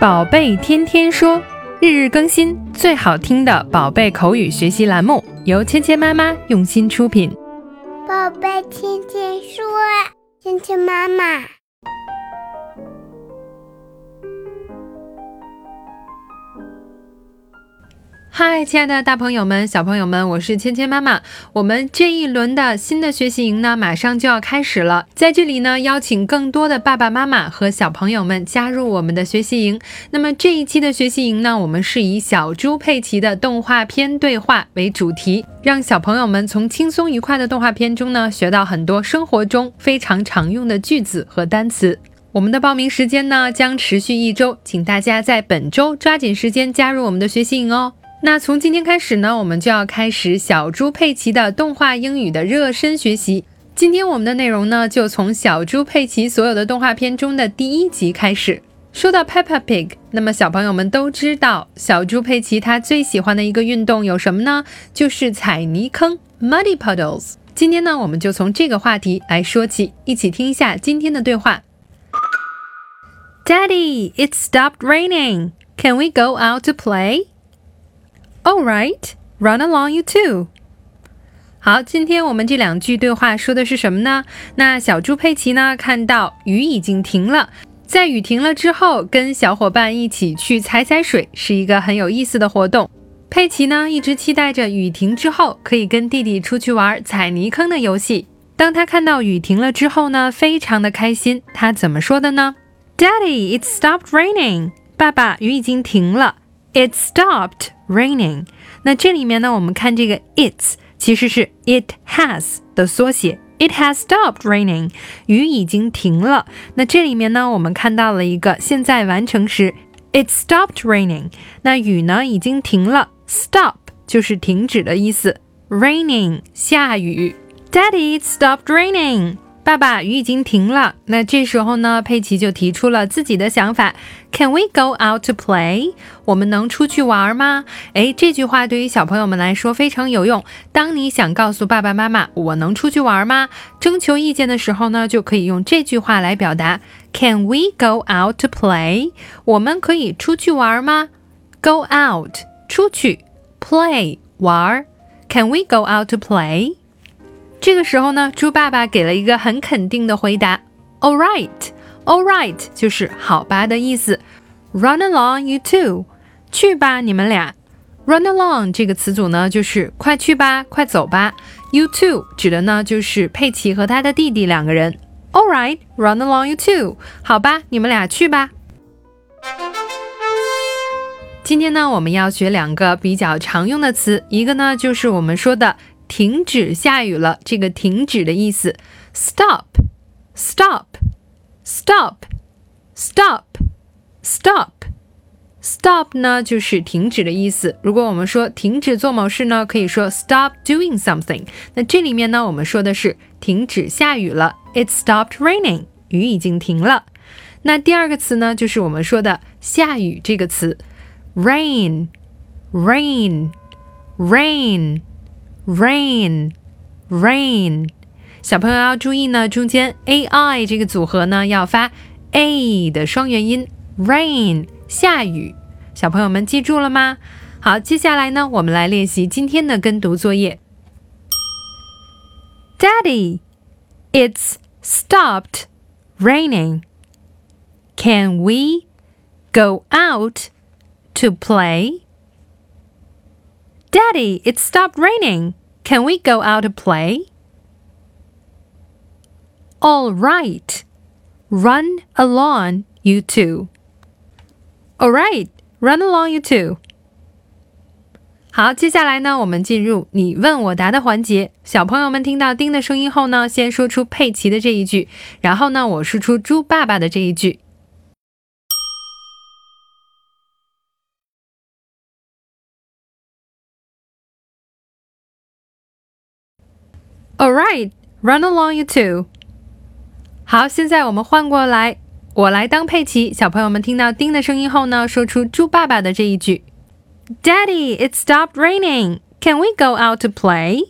宝贝天天说，日日更新，最好听的宝贝口语学习栏目，由芊芊妈妈用心出品。宝贝天天说，芊芊妈妈。嗨，亲爱的大朋友们、小朋友们，我是芊芊妈妈。我们这一轮的新的学习营呢，马上就要开始了。在这里呢，邀请更多的爸爸妈妈和小朋友们加入我们的学习营。那么这一期的学习营呢，我们是以小猪佩奇的动画片对话为主题，让小朋友们从轻松愉快的动画片中呢，学到很多生活中非常常用的句子和单词。我们的报名时间呢，将持续一周，请大家在本周抓紧时间加入我们的学习营哦。那从今天开始呢，我们就要开始小猪佩奇的动画英语的热身学习。今天我们的内容呢，就从小猪佩奇所有的动画片中的第一集开始。说到 Peppa Pig，那么小朋友们都知道，小猪佩奇他最喜欢的一个运动有什么呢？就是踩泥坑 （Muddy Puddles）。今天呢，我们就从这个话题来说起，一起听一下今天的对话。Daddy, it stopped raining. Can we go out to play? All right, run along, you too. 好，今天我们这两句对话说的是什么呢？那小猪佩奇呢，看到雨已经停了，在雨停了之后，跟小伙伴一起去踩踩水，是一个很有意思的活动。佩奇呢，一直期待着雨停之后可以跟弟弟出去玩踩泥坑的游戏。当他看到雨停了之后呢，非常的开心。他怎么说的呢？Daddy, it stopped raining. 爸爸，雨已经停了。It stopped raining。那这里面呢，我们看这个 it's，其实是 it has 的缩写。It has stopped raining。雨已经停了。那这里面呢，我们看到了一个现在完成时。It stopped raining。那雨呢已经停了。Stop 就是停止的意思。Raining 下雨。Daddy, it stopped raining。爸爸，雨已经停了。那这时候呢，佩奇就提出了自己的想法：Can we go out to play？我们能出去玩吗？诶，这句话对于小朋友们来说非常有用。当你想告诉爸爸妈妈我能出去玩吗？征求意见的时候呢，就可以用这句话来表达：Can we go out to play？我们可以出去玩吗？Go out，出去；play，玩。Can we go out to play？这个时候呢，猪爸爸给了一个很肯定的回答：“All right, all right，就是好吧的意思。Run along, you two，去吧，你们俩。Run along 这个词组呢，就是快去吧，快走吧。You two 指的呢，就是佩奇和他的弟弟两个人。All right, run along, you two，好吧，你们俩去吧。今天呢，我们要学两个比较常用的词，一个呢就是我们说的。停止下雨了，这个停止的意思 Stop, stop ，stop，stop，stop，stop，stop 呢就是停止的意思。如果我们说停止做某事呢，可以说 stop doing something。那这里面呢，我们说的是停止下雨了，it stopped raining，雨已经停了。那第二个词呢，就是我们说的下雨这个词，rain，rain，rain。Rain, rain， 小朋友要注意呢，中间 a i 这个组合呢要发 a 的双元音。Rain，下雨，小朋友们记住了吗？好，接下来呢，我们来练习今天的跟读作业。Daddy, it's stopped raining. Can we go out to play? Daddy, it stopped raining. Can we go out to play? All right. Run along, you two. All right. Run along, you two. 好，接下来呢，我们进入你问我答的环节。小朋友们听到丁的声音后呢，先说出佩奇的这一句，然后呢，我说出猪爸爸的这一句。All right, run along, you two. 好，现在我们换过来，我来当佩奇。小朋友们听到叮的声音后呢，说出猪爸爸的这一句：“Daddy, it stopped raining. Can we go out to play?”